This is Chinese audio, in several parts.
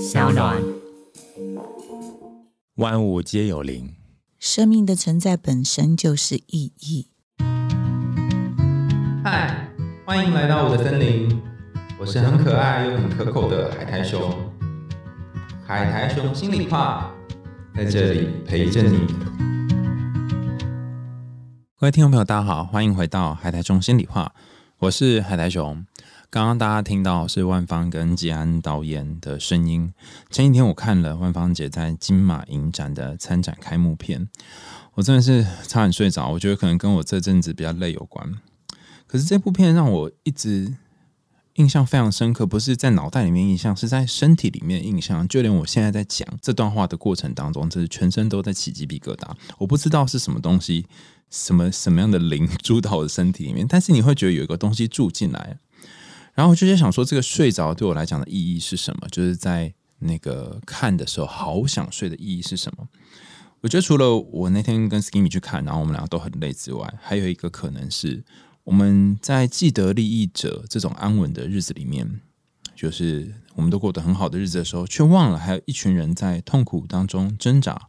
小暖。万物皆有灵，生命的存在本身就是意义。嗨，欢迎来到我的森林，我是很可爱又很可口的海苔熊。海苔熊心里话，在这里陪着你。各位听众朋友，大家好，欢迎回到海苔熊心里话，我是海苔熊。刚刚大家听到是万芳跟吉安导演的声音。前几天我看了万芳姐在金马影展的参展开幕片，我真的是差点睡着。我觉得可能跟我这阵子比较累有关。可是这部片让我一直印象非常深刻，不是在脑袋里面印象，是在身体里面印象。就连我现在在讲这段话的过程当中，就是全身都在起鸡皮疙瘩。我不知道是什么东西，什么什么样的灵 住到我的身体里面，但是你会觉得有一个东西住进来。然后我就在想说，这个睡着对我来讲的意义是什么？就是在那个看的时候，好想睡的意义是什么？我觉得除了我那天跟 Skimmy 去看，然后我们两个都很累之外，还有一个可能是我们在既得利益者这种安稳的日子里面，就是我们都过得很好的日子的时候，却忘了还有一群人在痛苦当中挣扎。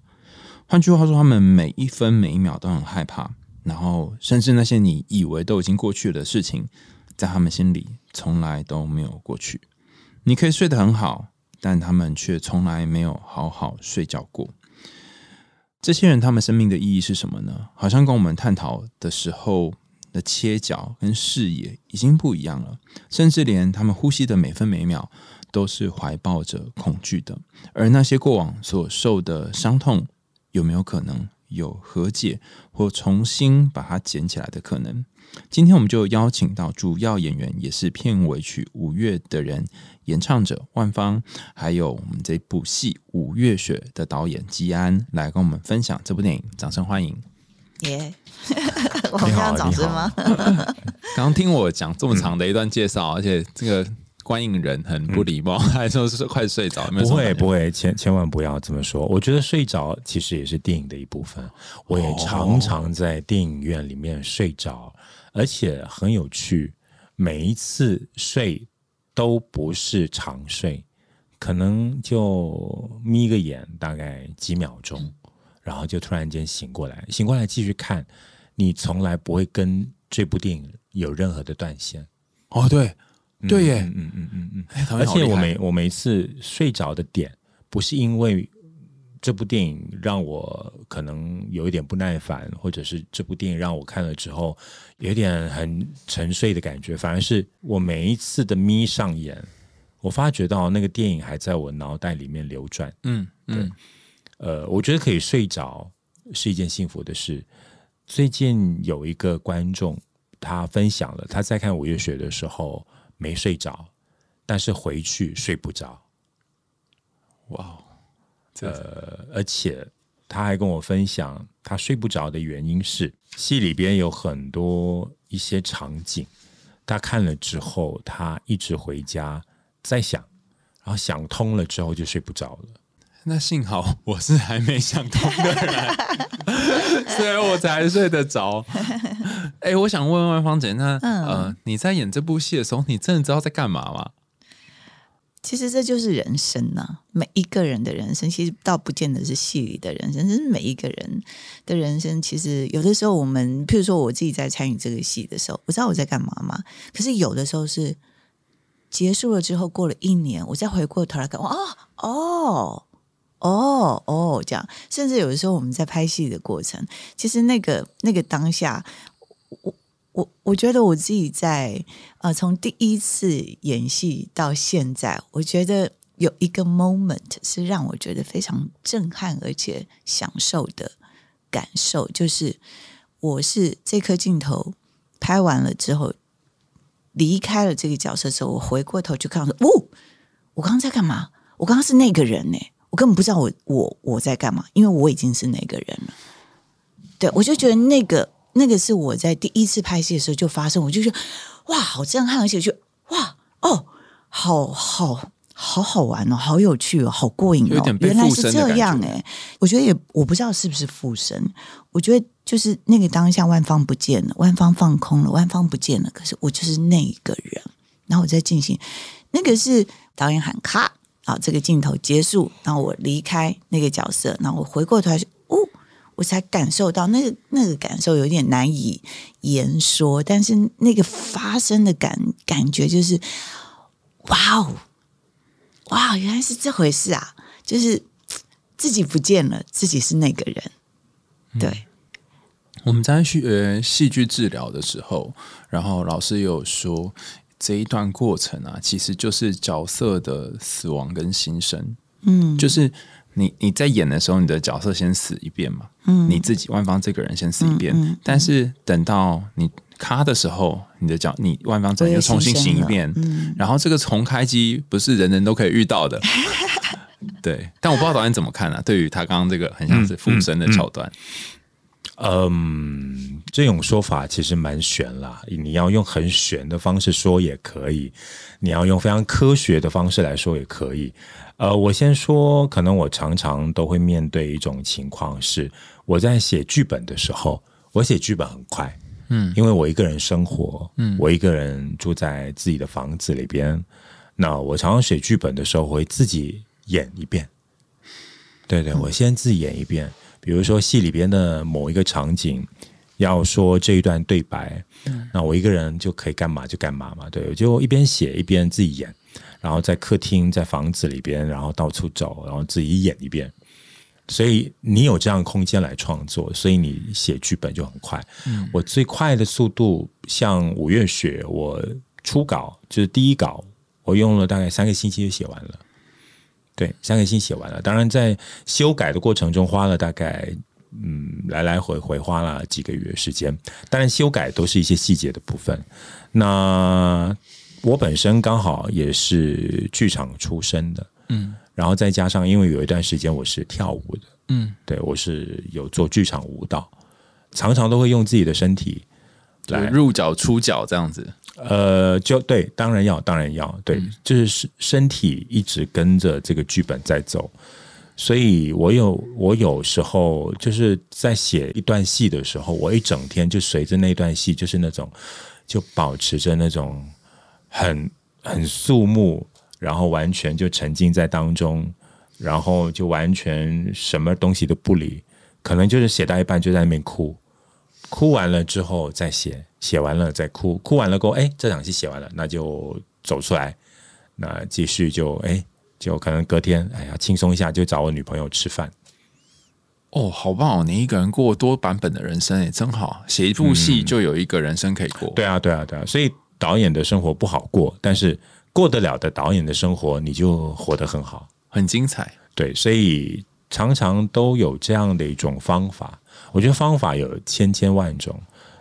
换句话说，他们每一分每一秒都很害怕，然后甚至那些你以为都已经过去的事情，在他们心里。从来都没有过去。你可以睡得很好，但他们却从来没有好好睡觉过。这些人，他们生命的意义是什么呢？好像跟我们探讨的时候的切角跟视野已经不一样了。甚至连他们呼吸的每分每秒，都是怀抱着恐惧的。而那些过往所受的伤痛，有没有可能有和解或重新把它捡起来的可能？今天我们就邀请到主要演员，也是片尾曲《五月的人》演唱者万芳，还有我们这部戏《五月雪》的导演吉安，来跟我们分享这部电影。掌声欢迎！耶，我们要掌声吗？刚 刚听我讲这么长的一段介绍，而且这个观影人很不礼貌，还说是快睡着。不会不会，千千万不要这么说。我觉得睡着其实也是电影的一部分。我也常常在电影院里面睡着。而且很有趣，每一次睡都不是长睡，可能就眯个眼，大概几秒钟，然后就突然间醒过来，醒过来继续看，你从来不会跟这部电影有任何的断线。哦，对，对耶，嗯嗯嗯嗯，而且我每我每次睡着的点，不是因为。这部电影让我可能有一点不耐烦，或者是这部电影让我看了之后有点很沉睡的感觉。反而是我每一次的眯上眼，我发觉到那个电影还在我脑袋里面流转。嗯嗯，呃，我觉得可以睡着是一件幸福的事。最近有一个观众他分享了他在看《五月雪》的时候没睡着，但是回去睡不着。哇！呃，而且他还跟我分享，他睡不着的原因是戏里边有很多一些场景，他看了之后，他一直回家在想，然后想通了之后就睡不着了。那幸好我是还没想通的人，所以我才睡得着。哎，我想问问芳姐，那呃，你在演这部戏的时候，你真的知道在干嘛吗？其实这就是人生呐，每一个人的人生，其实倒不见得是戏里的人生，是每一个人的人生。其实有的时候，我们譬如说我自己在参与这个戏的时候，我知道我在干嘛嘛。可是有的时候是结束了之后，过了一年，我再回过头来看，哦哦哦哦，这样。甚至有的时候我们在拍戏的过程，其实那个那个当下，我。我我觉得我自己在呃，从第一次演戏到现在，我觉得有一个 moment 是让我觉得非常震撼而且享受的感受，就是我是这颗镜头拍完了之后，离开了这个角色之后，我回过头去看说，哦，我刚刚在干嘛？我刚刚是那个人呢，我根本不知道我我我在干嘛，因为我已经是那个人了。对，我就觉得那个。那个是我在第一次拍戏的时候就发生，我就觉得哇，好震撼，而且就哇哦，好好好好玩哦，好有趣哦，好过瘾哦，原来是这样哎！我觉得也我不知道是不是附身，我觉得就是那个当下万方不见了，万方放空了，万方不见了，可是我就是那一个人，然后我在进行那个是导演喊卡，啊，这个镜头结束，然后我离开那个角色，然后我回过头来，哦，我才感受到那个那个感受有点难以言说，但是那个发生的感感觉就是，哇哦，哇，原来是这回事啊！就是自己不见了，自己是那个人，对。我们在学戏剧治疗的时候，然后老师有说，这一段过程啊，其实就是角色的死亡跟新生。嗯，就是你你在演的时候，你的角色先死一遍嘛，嗯，你自己万方这个人先死一遍，但是等到你咔的时候，你的角你万方这又重新醒一遍，嗯，然后这个重开机不是人人都可以遇到的，对。但我不知道导演怎么看啊？对于他刚刚这个很像是附身的桥段。嗯，这种说法其实蛮玄啦。你要用很玄的方式说也可以，你要用非常科学的方式来说也可以。呃，我先说，可能我常常都会面对一种情况是，我在写剧本的时候，我写剧本很快，嗯，因为我一个人生活，嗯，我一个人住在自己的房子里边，那我常常写剧本的时候会自己演一遍，对对，我先自己演一遍。比如说戏里边的某一个场景，要说这一段对白，那我一个人就可以干嘛就干嘛嘛，对，我就一边写一边自己演，然后在客厅在房子里边，然后到处走，然后自己演一遍。所以你有这样空间来创作，所以你写剧本就很快。我最快的速度，像《五月雪》，我初稿就是第一稿，我用了大概三个星期就写完了。对，三个星写完了。当然，在修改的过程中花了大概嗯来来回回花了几个月时间。当然，修改都是一些细节的部分。那我本身刚好也是剧场出身的，嗯，然后再加上因为有一段时间我是跳舞的，嗯，对我是有做剧场舞蹈，常常都会用自己的身体来入脚出脚这样子。呃，就对，当然要，当然要，对，就是身身体一直跟着这个剧本在走，所以我有我有时候就是在写一段戏的时候，我一整天就随着那段戏，就是那种就保持着那种很很肃穆，然后完全就沉浸在当中，然后就完全什么东西都不理，可能就是写到一半就在那边哭，哭完了之后再写。写完了再哭，哭完了过后，哎，这场戏写完了，那就走出来，那继续就哎，就可能隔天，哎呀，轻松一下，就找我女朋友吃饭。哦，好棒哦！你一个人过多版本的人生，哎，真好。写一部戏就有一个人生可以过。对啊，对啊，对啊。所以导演的生活不好过，但是过得了的导演的生活，你就活得很好，很精彩。对，所以常常都有这样的一种方法。我觉得方法有千千万种。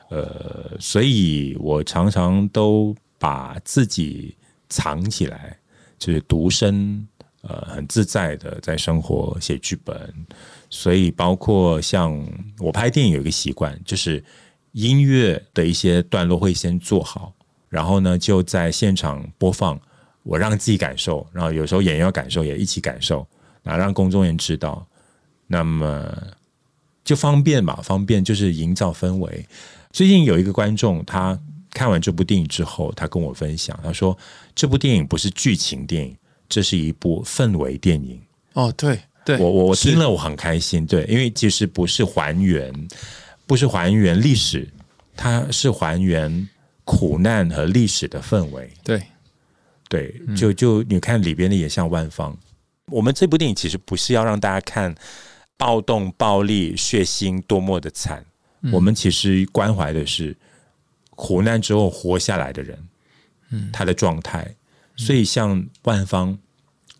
呃，所以我常常都把自己藏起来，就是独身，呃，很自在的在生活写剧本。所以包括像我拍电影有一个习惯，就是音乐的一些段落会先做好，然后呢就在现场播放，我让自己感受，然后有时候演员要感受也一起感受，然后让公众人知道，那么就方便嘛，方便就是营造氛围。最近有一个观众，他看完这部电影之后，他跟我分享，他说这部电影不是剧情电影，这是一部氛围电影。哦，对，对我我我听了我很开心，对，因为其实不是还原，不是还原历史，它是还原苦难和历史的氛围。对，对，就就你看里边的也像万方。我们这部电影其实不是要让大家看暴动、暴力、血腥多么的惨。我们其实关怀的是苦难之后活下来的人，嗯，他的状态。所以像万方，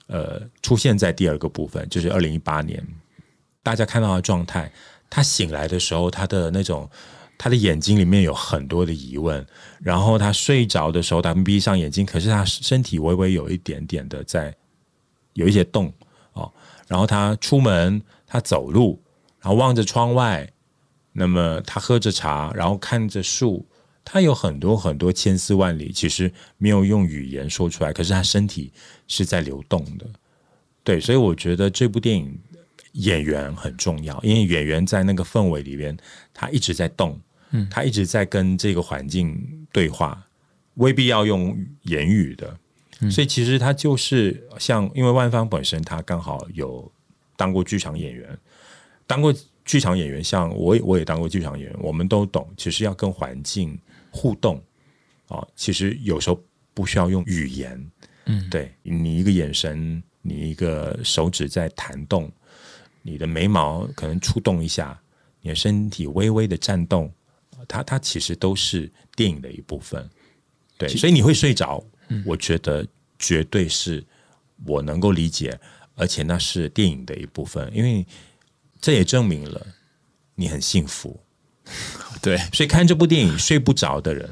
呃，出现在第二个部分，就是二零一八年，大家看到的状态。他醒来的时候，他的那种，他的眼睛里面有很多的疑问。然后他睡着的时候，他闭上眼睛，可是他身体微微有一点点的在有一些动哦。然后他出门，他走路，然后望着窗外。那么他喝着茶，然后看着树，他有很多很多千丝万缕，其实没有用语言说出来，可是他身体是在流动的。对，所以我觉得这部电影演员很重要，因为演员在那个氛围里边，他一直在动，嗯，他一直在跟这个环境对话，未必要用言语的，所以其实他就是像，因为万芳本身他刚好有当过剧场演员，当过剧场演员，像我也我也当过剧场演员，我们都懂，其实要跟环境互动啊，其实有时候不需要用语言，嗯，对你一个眼神，你一个手指在弹动，你的眉毛可能触动一下，你的身体微微的颤动，它它其实都是电影的一部分，对，所以你会睡着。我觉得绝对是我能够理解，而且那是电影的一部分，因为这也证明了你很幸福。对，所以看这部电影睡不着的人，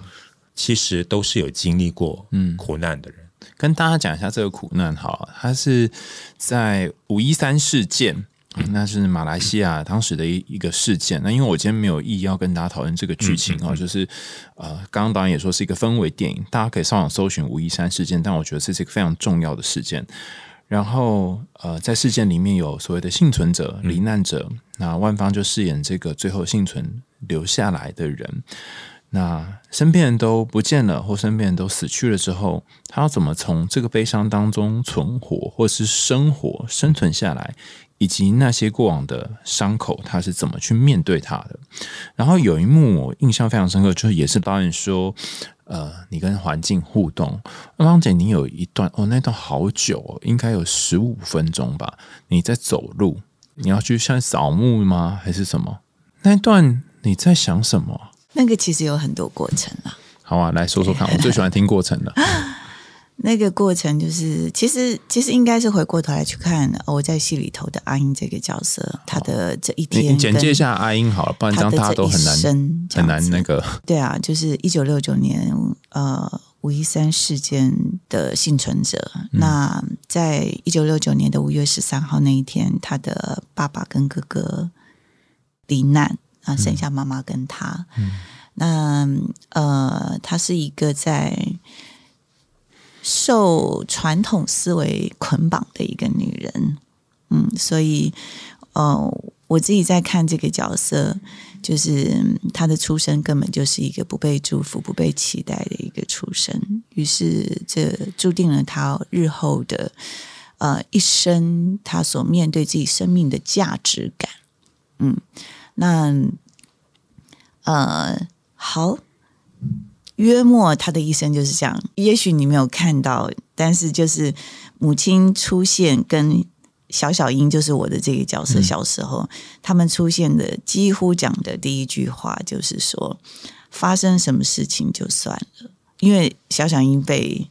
其实都是有经历过嗯苦难的人。跟大家讲一下这个苦难，哈，它是在五一三事件。那是马来西亚当时的一一个事件。那因为我今天没有意要跟大家讨论这个剧情啊，就是呃，刚刚导演也说是一个氛围电影，大家可以上网搜寻五一三事件。但我觉得这是一个非常重要的事件。然后呃，在事件里面有所谓的幸存者、罹难者，那万方就饰演这个最后幸存留下来的人。那身边人都不见了，或身边人都死去了之后，他要怎么从这个悲伤当中存活，或是生活生存下来？以及那些过往的伤口，他是怎么去面对他的？然后有一幕我印象非常深刻，就是也是导演说，呃，你跟环境互动。汪姐，你有一段哦，那段好久，应该有十五分钟吧？你在走路，你要去像扫墓吗？还是什么？那段你在想什么？那个其实有很多过程啊。好啊，来说说看，我最喜欢听过程的。那个过程就是，其实其实应该是回过头来去看我在戏里头的阿英这个角色，他的这一天。简介一下阿英好了，不然这样大家都很难很难那个。对啊，就是一九六九年呃五一三事件的幸存者。那在一九六九年的五月十三号那一天，他的爸爸跟哥哥罹难啊，剩下妈妈跟他。嗯那呃，他是一个在。受传统思维捆绑的一个女人，嗯，所以，呃，我自己在看这个角色，就是她的出生根本就是一个不被祝福、不被期待的一个出生，于是这注定了她日后的呃一生，她所面对自己生命的价值感，嗯，那呃，好。约莫他的一生就是这样。也许你没有看到，但是就是母亲出现跟小小英，就是我的这个角色。小时候他们出现的，几乎讲的第一句话就是说：发生什么事情就算了，因为小小英被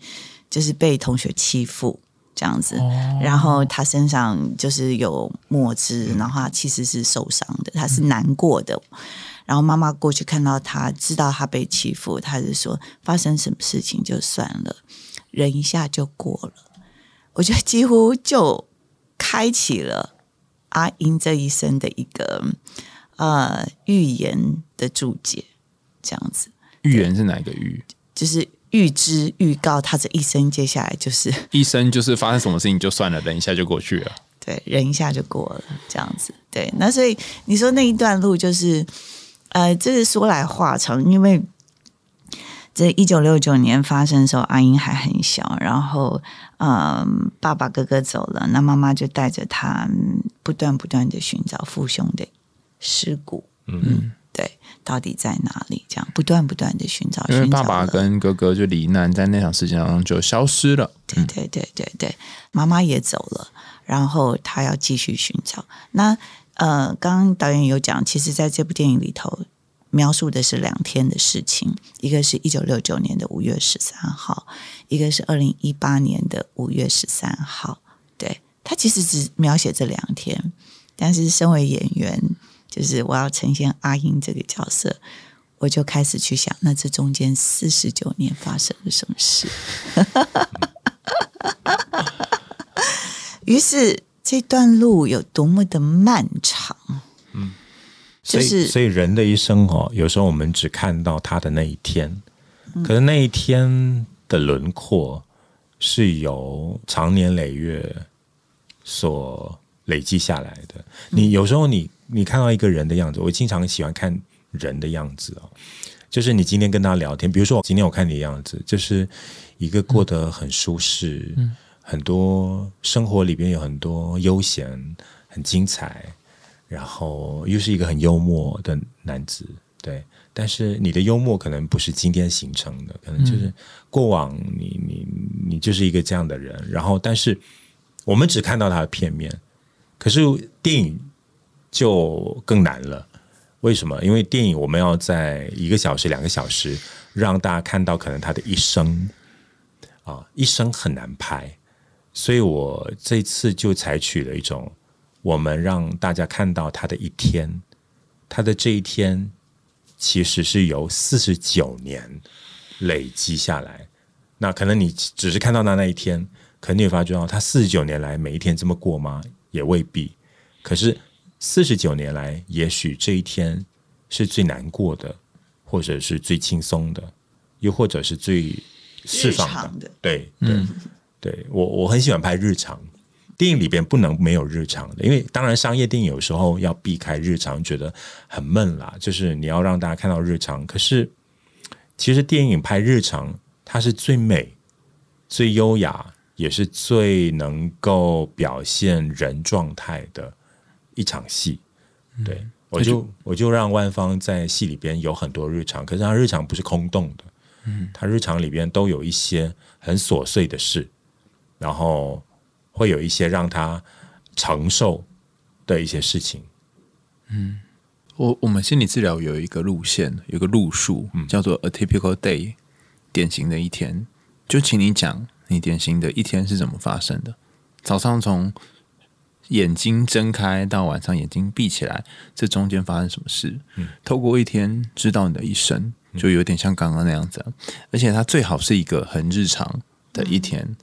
就是被同学欺负这样子，然后他身上就是有墨汁，然后他其实是受伤的，他是难过的。然后妈妈过去看到他，知道他被欺负，他就说：“发生什么事情就算了，忍一下就过了。”我觉得几乎就开启了阿英这一生的一个呃预言的注解，这样子。预言是哪个预？就是预知、预告他这一生接下来就是 一生，就是发生什么事情就算了，忍一下就过去了。对，忍一下就过了，这样子。对，那所以你说那一段路就是。呃，这是说来话长，因为这一九六九年发生的时候，阿英还很小，然后嗯，爸爸哥哥走了，那妈妈就带着他不断不断的寻找父兄的尸骨，嗯，对，到底在哪里？这样不断不断的寻找，因为爸爸跟哥哥就罹难，在那场事件当中就消失了，对对对对对，妈妈也走了，然后他要继续寻找那。呃，刚刚导演有讲，其实在这部电影里头描述的是两天的事情，一个是一九六九年的五月十三号，一个是二零一八年的五月十三号。对他其实只描写这两天，但是身为演员，就是我要呈现阿英这个角色，我就开始去想，那这中间四十九年发生了什么事？于是。这段路有多么的漫长？嗯，就是所以人的一生哦，有时候我们只看到他的那一天，可是那一天的轮廓是由长年累月所累积下来的。你有时候你你看到一个人的样子，我经常喜欢看人的样子哦。就是你今天跟他聊天，比如说今天我看你的样子，就是一个过得很舒适，很多生活里边有很多悠闲，很精彩，然后又是一个很幽默的男子，对。但是你的幽默可能不是今天形成的，可能就是过往你你你就是一个这样的人，然后但是我们只看到他的片面，可是电影就更难了。为什么？因为电影我们要在一个小时、两个小时让大家看到可能他的一生啊，一生很难拍，所以我这次就采取了一种，我们让大家看到他的一天，他的这一天其实是由四十九年累积下来。那可能你只是看到他那一天，可能你会发觉到他四十九年来每一天这么过吗？也未必。可是。四十九年来，也许这一天是最难过的，或者是最轻松的，又或者是最释放的。对，对，对我我很喜欢拍日常电影里边不能没有日常的，因为当然商业电影有时候要避开日常，觉得很闷啦。就是你要让大家看到日常，可是其实电影拍日常，它是最美、最优雅，也是最能够表现人状态的。一场戏，对我就我就让万芳在戏里边有很多日常，可是他日常不是空洞的，嗯，他日常里边都有一些很琐碎的事，然后会有一些让他承受的一些事情。嗯，我我们心理治疗有一个路线，有个路数，叫做 a typical day，典型的一天。就请你讲，你典型的一天是怎么发生的？早上从。眼睛睁开到晚上眼睛闭起来，这中间发生什么事？嗯，透过一天知道你的一生，就有点像刚刚那样子。而且它最好是一个很日常的一天，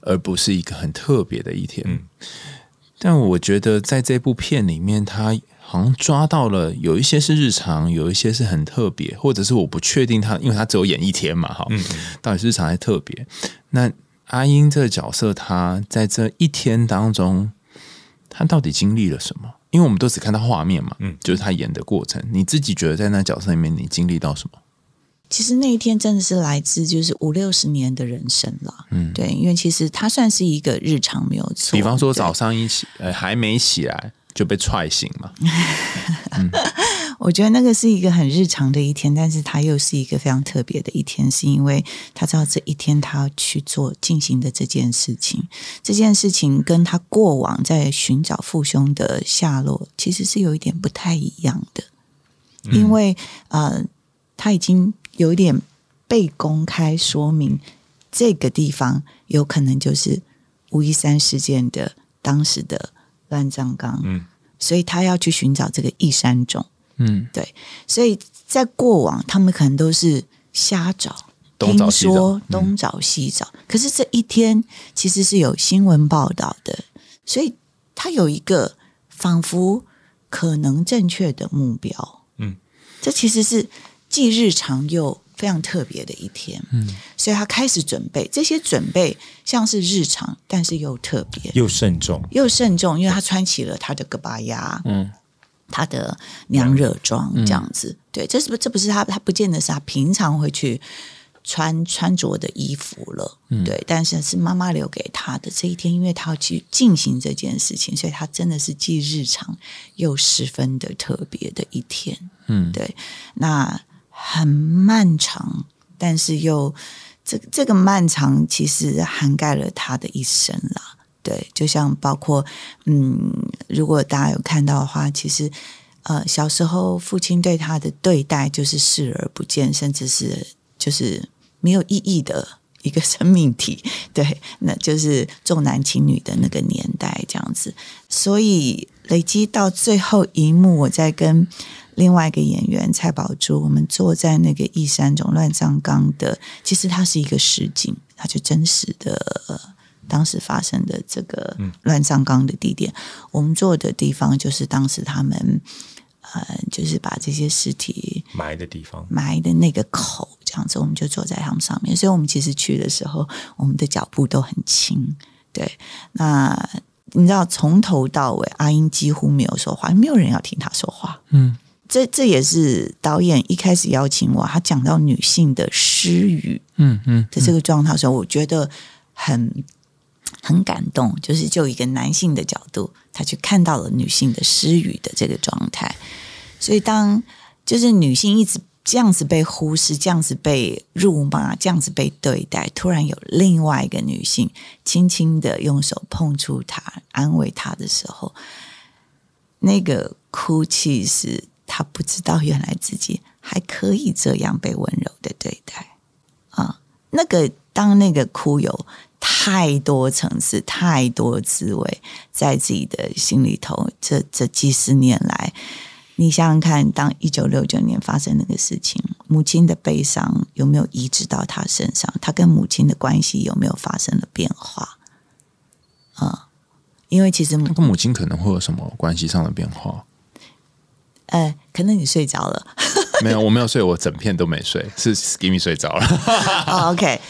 而不是一个很特别的一天。嗯，但我觉得在这部片里面，他好像抓到了有一些是日常，有一些是很特别，或者是我不确定他，因为他只有演一天嘛，哈，到底是日常还是特别？那阿英这个角色，他在这一天当中。他到底经历了什么？因为我们都只看到画面嘛，嗯，就是他演的过程。你自己觉得在那角色里面，你经历到什么？其实那一天真的是来自就是五六十年的人生了，嗯，对，因为其实他算是一个日常没有错。比方说早上一起，呃，还没起来。就被踹醒嘛？我觉得那个是一个很日常的一天，但是他又是一个非常特别的一天，是因为他知道这一天他要去做进行的这件事情，这件事情跟他过往在寻找父兄的下落其实是有一点不太一样的，因为呃，他已经有一点被公开说明，这个地方有可能就是五一三事件的当时的。乱葬岗，嗯，所以他要去寻找这个异山种，嗯，对，所以在过往他们可能都是瞎找，听说东找西找，可是这一天其实是有新闻报道的，所以他有一个仿佛可能正确的目标，嗯，这其实是既日常又。非常特别的一天，嗯，所以他开始准备这些准备，像是日常，但是又特别，又慎重，又慎重，因为他穿起了他的戈巴牙，嗯，他的娘惹装这样子，对，这是不这不是他，他不见得是他平常会去穿穿着的衣服了，对，但是是妈妈留给他的这一天，因为他要去进行这件事情，所以他真的是既日常又十分的特别的一天，嗯，对，那。很漫长，但是又这这个漫长其实涵盖了他的一生啦。对，就像包括嗯，如果大家有看到的话，其实呃，小时候父亲对他的对待就是视而不见，甚至是就是没有意义的一个生命体。对，那就是重男轻女的那个年代这样子。所以累积到最后一幕，我在跟。另外一个演员蔡宝珠，我们坐在那个一山种乱葬岗的，其实它是一个实景，它就真实的当时发生的这个乱葬岗的地点。我们坐的地方就是当时他们呃，就是把这些尸体埋的地方，埋的那个口，这样子，我们就坐在他们上面。所以，我们其实去的时候，我们的脚步都很轻。对，那你知道，从头到尾，阿英几乎没有说话，没有人要听他说话。嗯。这这也是导演一开始邀请我，他讲到女性的失语，嗯嗯的这个状态的时候，我觉得很很感动，就是就一个男性的角度，他去看到了女性的失语的这个状态。所以，当就是女性一直这样子被忽视、这样子被辱骂、这样子被对待，突然有另外一个女性轻轻的用手碰触她、安慰她的时候，那个哭泣是他不知道原来自己还可以这样被温柔的对待啊。那个当那个哭有太多层次、太多滋味在自己的心里头，这这几十年来。你想想看，当一九六九年发生那个事情，母亲的悲伤有没有移植到他身上？他跟母亲的关系有没有发生了变化？啊，因为其实跟母亲可能会有什么关系上的变化？呃，可能你睡着了。没有，我没有睡，我整片都没睡，是 Skimmy 睡着了。哦，OK，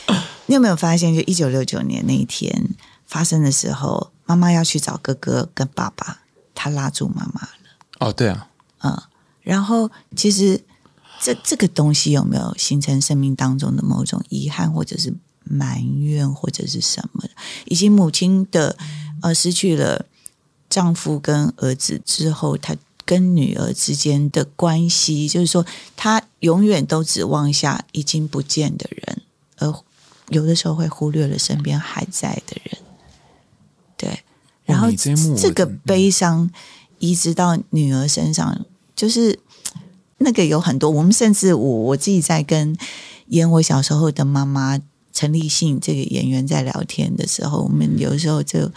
你有没有发现，就一九六九年那一天发生的时候，妈妈要去找哥哥跟爸爸，他拉住妈妈了。哦，对啊。嗯，然后其实这这个东西有没有形成生命当中的某种遗憾，或者是埋怨，或者是什么？以及母亲的呃失去了丈夫跟儿子之后，她跟女儿之间的关系，就是说他永远都指望下已经不见的人，而有的时候会忽略了身边还在的人。对，然后这个悲伤。移植到女儿身上，就是那个有很多。我们甚至我我自己在跟演我小时候的妈妈陈立信这个演员在聊天的时候，我们有时候就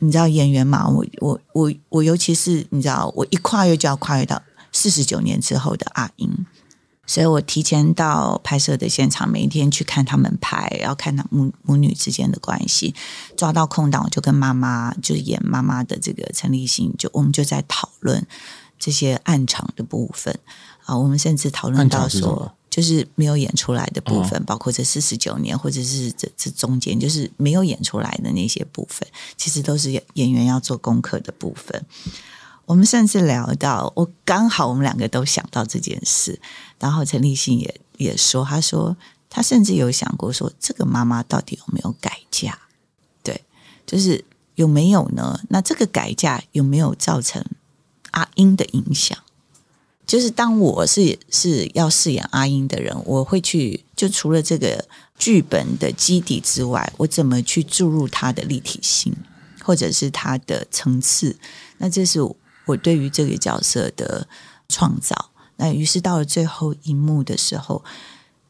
你知道演员嘛，我我我我尤其是你知道，我一跨越就要跨越到四十九年之后的阿英。所以我提前到拍摄的现场，每一天去看他们拍，然后看他母母女之间的关系。抓到空档，我就跟妈妈，就是演妈妈的这个陈立新，就我们就在讨论这些暗场的部分啊。我们甚至讨论到说，就是没有演出来的部分，包括这四十九年，或者是这这中间，就是没有演出来的那些部分，其实都是演员要做功课的部分。我们甚至聊到，我刚好我们两个都想到这件事，然后陈立信也也说，他说他甚至有想过说，这个妈妈到底有没有改嫁？对，就是有没有呢？那这个改嫁有没有造成阿英的影响？就是当我是是要饰演阿英的人，我会去就除了这个剧本的基底之外，我怎么去注入它的立体性，或者是它的层次？那这是。我对于这个角色的创造，那于是到了最后一幕的时候，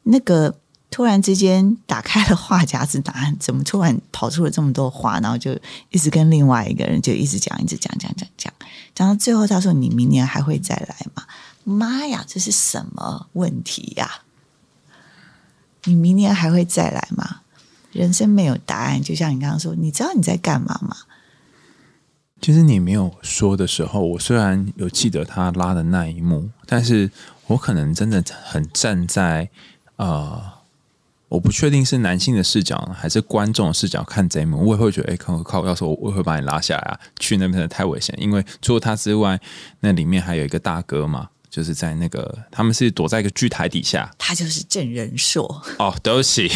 那个突然之间打开了话匣子，答案怎么突然跑出了这么多话，然后就一直跟另外一个人就一直讲，一直讲，讲讲讲，讲到最后他说：“你明年还会再来吗？”妈呀，这是什么问题呀？你明年还会再来吗？人生没有答案，就像你刚刚说，你知道你在干嘛吗？其实你没有说的时候，我虽然有记得他拉的那一幕，但是我可能真的很站在呃，我不确定是男性的视角还是观众视角看这一幕，我也会觉得，哎，靠靠，要是我我会把你拉下来啊，去那边的太危险，因为除了他之外，那里面还有一个大哥嘛，就是在那个他们是躲在一个剧台底下，他就是郑仁硕哦，对不起，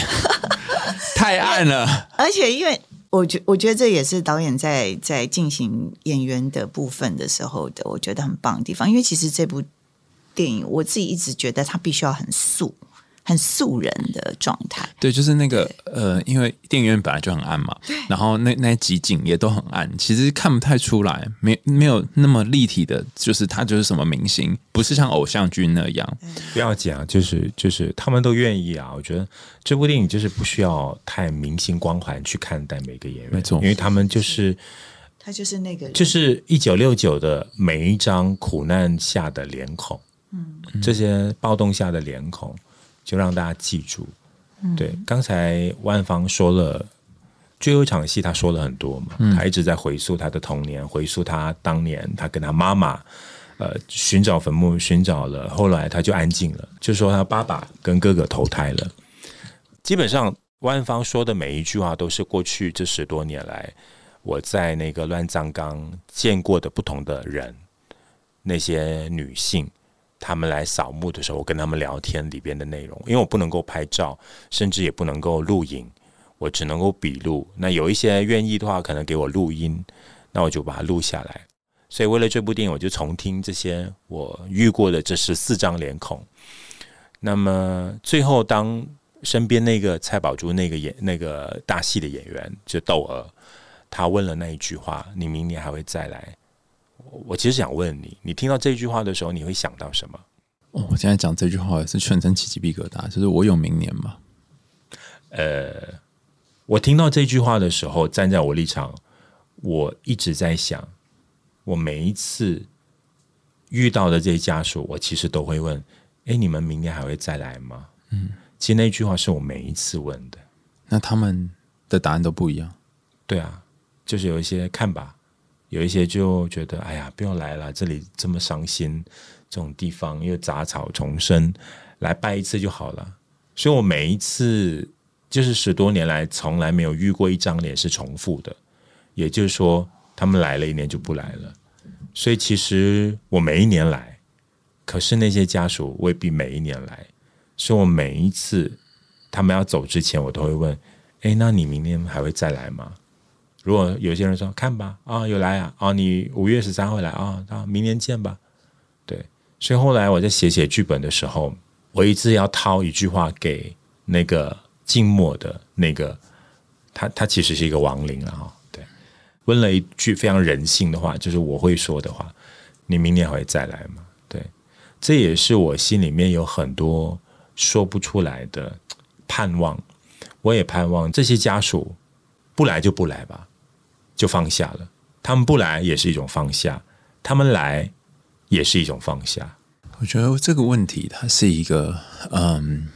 太暗了，而且因为。我觉我觉得这也是导演在在进行演员的部分的时候的，我觉得很棒的地方。因为其实这部电影，我自己一直觉得它必须要很素。很素人的状态，对，就是那个呃，因为电影院本来就很暗嘛，然后那那几景也都很暗，其实看不太出来，没没有那么立体的，就是他就是什么明星，不是像偶像剧那样。不要讲，就是就是他们都愿意啊。我觉得这部电影就是不需要太明星光环去看待每个演员，没错，因为他们就是他就是那个，就是一九六九的每一张苦难下的脸孔，嗯，这些暴动下的脸孔。就让大家记住，对，刚才万芳说了最后一场戏，他说了很多嘛，他一直在回溯他的童年，回溯他当年他跟他妈妈呃寻找坟墓，寻找了，后来他就安静了，就说他爸爸跟哥哥投胎了。基本上万芳说的每一句话，都是过去这十多年来我在那个乱葬岗见过的不同的人，那些女性。他们来扫墓的时候，我跟他们聊天里边的内容，因为我不能够拍照，甚至也不能够录影，我只能够笔录。那有一些愿意的话，可能给我录音，那我就把它录下来。所以为了这部电影，我就重听这些我遇过的这十四张脸孔。那么最后，当身边那个蔡宝珠那个演那个大戏的演员，就窦娥，他问了那一句话：“你明年还会再来？”我其实想问你，你听到这句话的时候，你会想到什么？哦，我现在讲这句话是全身起鸡皮疙瘩，就是我有明年吗？呃，我听到这句话的时候，站在我立场，我一直在想，我每一次遇到的这些家属，我其实都会问：哎，你们明年还会再来吗？嗯，其实那句话是我每一次问的，那他们的答案都不一样。对啊，就是有一些看吧。有一些就觉得，哎呀，不要来了，这里这么伤心，这种地方又杂草丛生，来拜一次就好了。所以我每一次就是十多年来从来没有遇过一张脸是重复的，也就是说，他们来了一年就不来了。所以其实我每一年来，可是那些家属未必每一年来，所以我每一次他们要走之前，我都会问：哎，那你明年还会再来吗？如果有些人说看吧，啊，有来啊，啊，你五月十三会来啊，啊，明年见吧。对，所以后来我在写写剧本的时候，我一直要掏一句话给那个静默的那个他，他其实是一个亡灵了哈。对，问了一句非常人性的话，就是我会说的话：你明年还会再来吗？对，这也是我心里面有很多说不出来的盼望。我也盼望这些家属不来就不来吧。就放下了，他们不来也是一种放下，他们来也是一种放下。我觉得这个问题它是一个，嗯，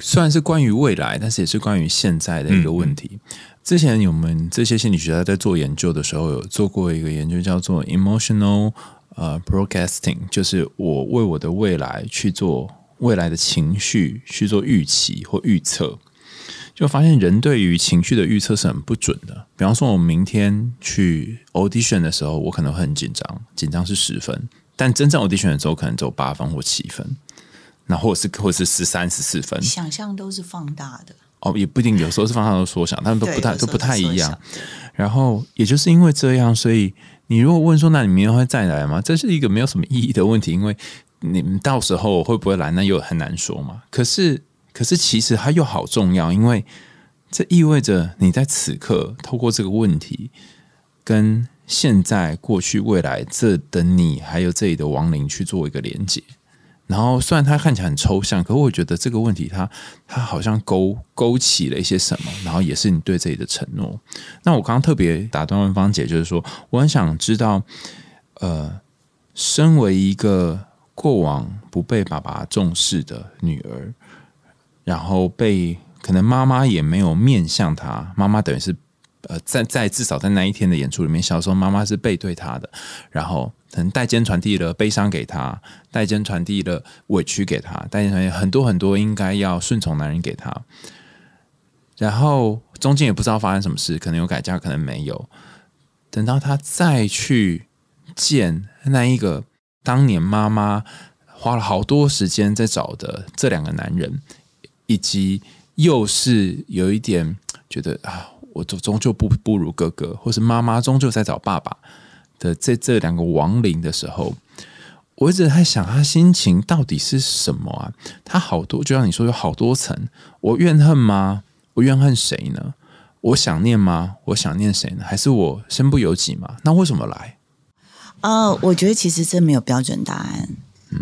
虽然是关于未来，但是也是关于现在的一个问题。之前我们这些心理学家在做研究的时候，有做过一个研究，叫做 emotional 呃 broadcasting，就是我为我的未来去做未来的情绪去做预期或预测。就发现人对于情绪的预测是很不准的。比方说，我明天去 audition 的时候，我可能会很紧张，紧张是十分，但真正 audition 的时候可能只有八分或七分，那或者是或者是十三十四分。想象都是放大的哦，也不一定，有时候是放大都缩小，但都不太都不太一样。然后也就是因为这样，所以你如果问说，那你明天会再来吗？这是一个没有什么意义的问题，因为你们到时候会不会来，那又很难说嘛。可是。可是其实它又好重要，因为这意味着你在此刻透过这个问题，跟现在、过去、未来这的你，还有这里的亡灵去做一个连接。然后虽然它看起来很抽象，可我觉得这个问题它它好像勾勾起了一些什么，然后也是你对这里的承诺。那我刚刚特别打断问芳姐，就是说我很想知道，呃，身为一个过往不被爸爸重视的女儿。然后被可能妈妈也没有面向他，妈妈等于是呃在在至少在那一天的演出里面，小时候妈妈是背对他的，然后可能代间传递了悲伤给他，代间传递了委屈给他，代间传递很多很多应该要顺从男人给他，然后中间也不知道发生什么事，可能有改嫁，可能没有，等到他再去见那一个当年妈妈花了好多时间在找的这两个男人。以及又是有一点觉得啊，我终终究不不如哥哥，或是妈妈终究在找爸爸的这这两个亡灵的时候，我一直在想，他心情到底是什么啊？他好多，就像你说，有好多层。我怨恨吗？我怨恨谁呢？我想念吗？我想念谁呢？还是我身不由己吗？那为什么来？啊，我觉得其实这没有标准答案。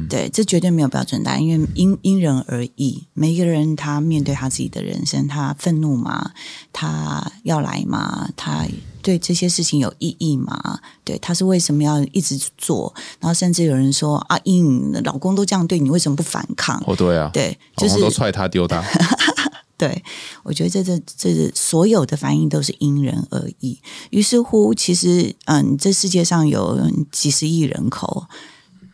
对，这绝对没有标准答案，因为因因人而异。每一个人他面对他自己的人生，他愤怒吗？他要来吗？他对这些事情有意义吗？对，他是为什么要一直做？然后甚至有人说：“阿英，老公都这样对你，为什么不反抗？”哦，对啊，对，就是都踹他丢他。对，我觉得这这这所有的反应都是因人而异。于是乎，其实嗯，这世界上有几十亿人口。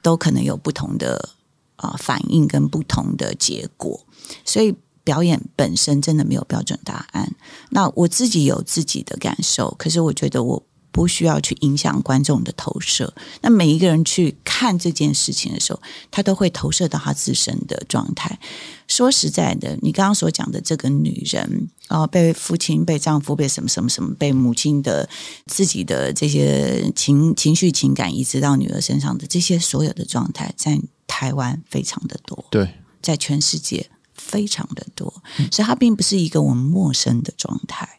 都可能有不同的啊反应跟不同的结果，所以表演本身真的没有标准答案。那我自己有自己的感受，可是我觉得我不需要去影响观众的投射。那每一个人去看这件事情的时候，他都会投射到他自身的状态。说实在的，你刚刚所讲的这个女人啊，被父亲、被丈夫、被什么什么什么、被母亲的自己的这些情情绪、情感移植到女儿身上的这些所有的状态，在台湾非常的多，对，在全世界非常的多，所以它并不是一个我们陌生的状态。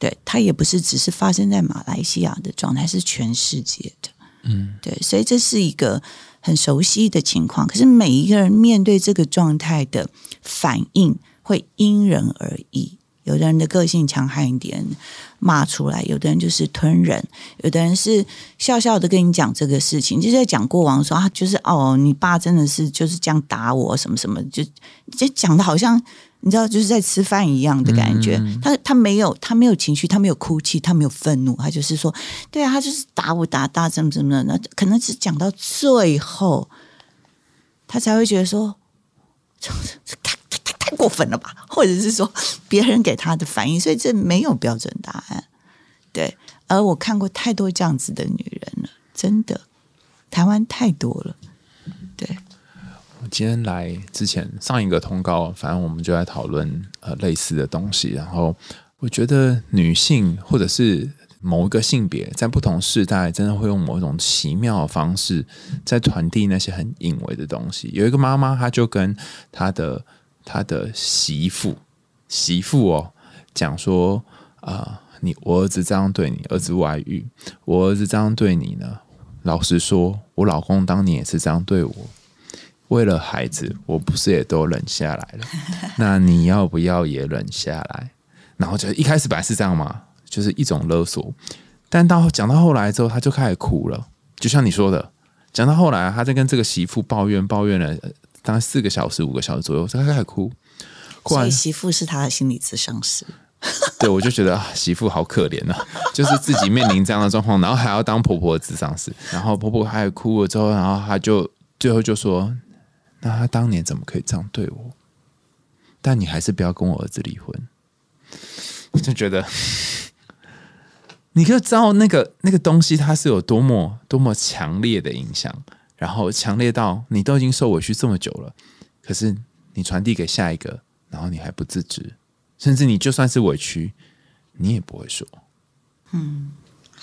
对，它也不是只是发生在马来西亚的状态，是全世界的。嗯，对，所以这是一个很熟悉的情况。可是每一个人面对这个状态的反应会因人而异。有的人的个性强悍一点，骂出来；有的人就是吞忍；有的人是笑笑的跟你讲这个事情，就是在讲过往说啊，就是哦，你爸真的是就是这样打我，什么什么，就就讲的好像。你知道，就是在吃饭一样的感觉。他他没有，他没有情绪，他没有哭泣，他没有愤怒，他就是说，对啊，他就是打我打打怎么怎么的。那可能是讲到最后，他才会觉得说，太太太太过分了吧？或者是说别人给他的反应，所以这没有标准答案。对，而我看过太多这样子的女人了，真的，台湾太多了。对。今天来之前上一个通告，反正我们就在讨论呃类似的东西。然后我觉得女性或者是某一个性别，在不同时代，真的会用某一种奇妙的方式，在传递那些很隐微的东西。有一个妈妈，她就跟她的她的媳妇媳妇哦讲说啊，你我儿子这样对你，儿子外遇，我儿子这样对你呢。老实说，我老公当年也是这样对我。为了孩子，我不是也都忍下来了？那你要不要也忍下来？然后就一开始本来是这样嘛，就是一种勒索。但到讲到后来之后，他就开始哭了。就像你说的，讲到后来，他在跟这个媳妇抱怨，抱怨了大概四个小时、五个小时左右，他开始哭。所以媳妇是他的心理咨商师。对，我就觉得媳妇好可怜啊，就是自己面临这样的状况，然后还要当婆婆的智商师。然后婆婆开始哭了之后，然后他就最后就说。那他当年怎么可以这样对我？但你还是不要跟我儿子离婚。我就觉得，你就知道那个那个东西，它是有多么多么强烈的影响，然后强烈到你都已经受委屈这么久了，可是你传递给下一个，然后你还不自知，甚至你就算是委屈，你也不会说。嗯。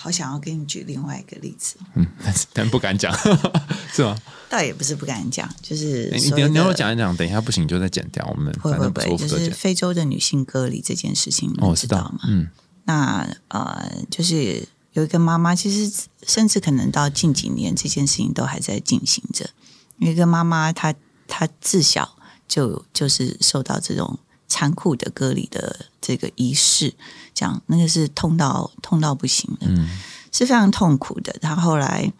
好想要给你举另外一个例子，嗯，但 但不敢讲，是吗？倒也不是不敢讲，就是你你你我讲一讲，等一下不行就再剪掉。我们会不会就是非洲的女性割礼这件事情，我知道吗？嗯，那呃，就是有一个妈妈，其实甚至可能到近几年，这件事情都还在进行着。有一个妈妈，她她自小就就是受到这种残酷的割礼的这个仪式。讲那个是痛到痛到不行的，是非常痛苦的。他后来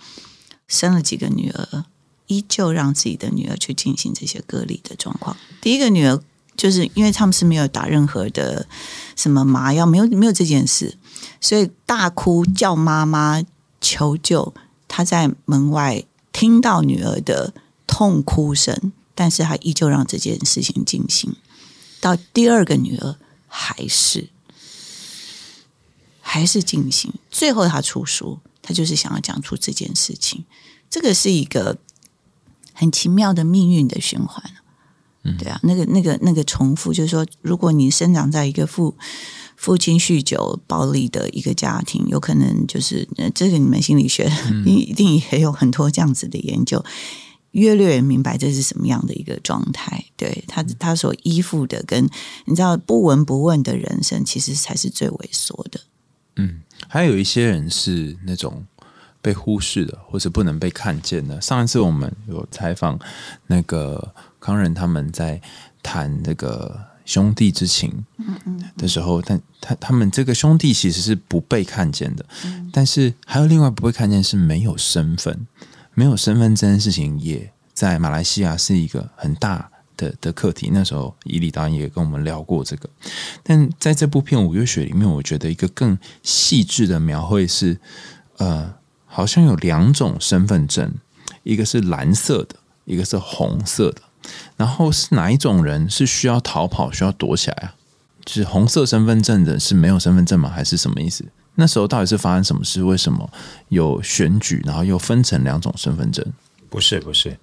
生了几个女儿，依旧让自己的女儿去进行这些割礼的状况。第一个女儿就是因为他们是没有打任何的什么麻药，没有没有这件事，所以大哭叫妈妈求救。他在门外听到女儿的痛哭声，但是他依旧让这件事情进行。到第二个女儿还是。还是进行，最后他出书，他就是想要讲出这件事情。这个是一个很奇妙的命运的循环，嗯，对啊，那个那个那个重复，就是说，如果你生长在一个父父亲酗酒暴力的一个家庭，有可能就是这个你们心理学 一定也有很多这样子的研究，约略明白这是什么样的一个状态。对他他所依附的，跟你知道不闻不问的人生，其实才是最萎缩的。嗯，还有一些人是那种被忽视的，或是不能被看见的。上一次我们有采访那个康仁，他们在谈那个兄弟之情的时候，但他他们这个兄弟其实是不被看见的。但是还有另外不被看见是没有身份，没有身份这件事情也在马来西亚是一个很大。的的课题，那时候伊利导演也跟我们聊过这个，但在这部片《五月雪》里面，我觉得一个更细致的描绘是，呃，好像有两种身份证，一个是蓝色的，一个是红色的，然后是哪一种人是需要逃跑、需要躲起来啊？是红色身份证的是没有身份证吗？还是什么意思？那时候到底是发生什么事？为什么有选举，然后又分成两种身份证？不是，不是，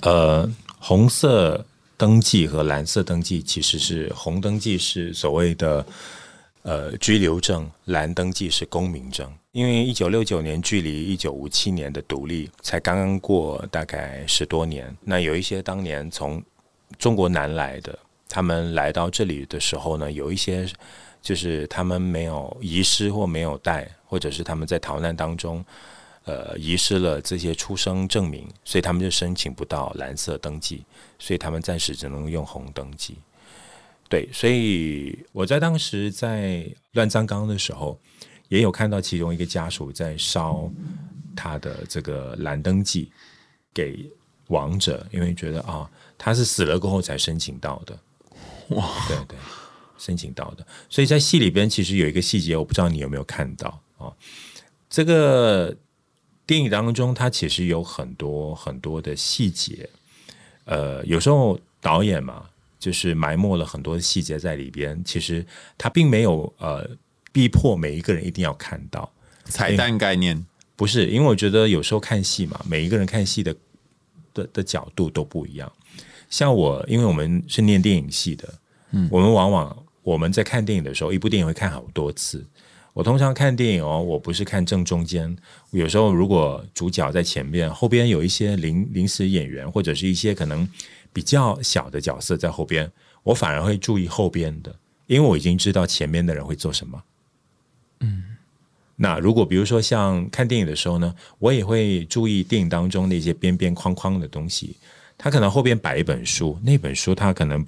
呃，红色登记和蓝色登记其实是红登记是所谓的呃居留证，蓝登记是公民证。因为一九六九年距离一九五七年的独立才刚刚过大概十多年，那有一些当年从中国南来的，他们来到这里的时候呢，有一些就是他们没有遗失或没有带，或者是他们在逃难当中，呃，遗失了这些出生证明，所以他们就申请不到蓝色登记，所以他们暂时只能用红登记。对，所以我在当时在乱葬岗的时候。也有看到其中一个家属在烧他的这个蓝登记给亡者，因为觉得啊，他是死了过后才申请到的，哇，对对，申请到的。所以在戏里边其实有一个细节，我不知道你有没有看到啊。这个电影当中，它其实有很多很多的细节，呃，有时候导演嘛，就是埋没了很多的细节在里边，其实他并没有呃。逼迫每一个人一定要看到彩蛋概念，不是因为我觉得有时候看戏嘛，每一个人看戏的的的角度都不一样。像我，因为我们是念电影系的，嗯，我们往往我们在看电影的时候，一部电影会看好多次。我通常看电影哦，我不是看正中间，有时候如果主角在前面，后边有一些临临时演员或者是一些可能比较小的角色在后边，我反而会注意后边的，因为我已经知道前面的人会做什么。嗯，那如果比如说像看电影的时候呢，我也会注意电影当中那些边边框框的东西。他可能后边摆一本书，那本书他可能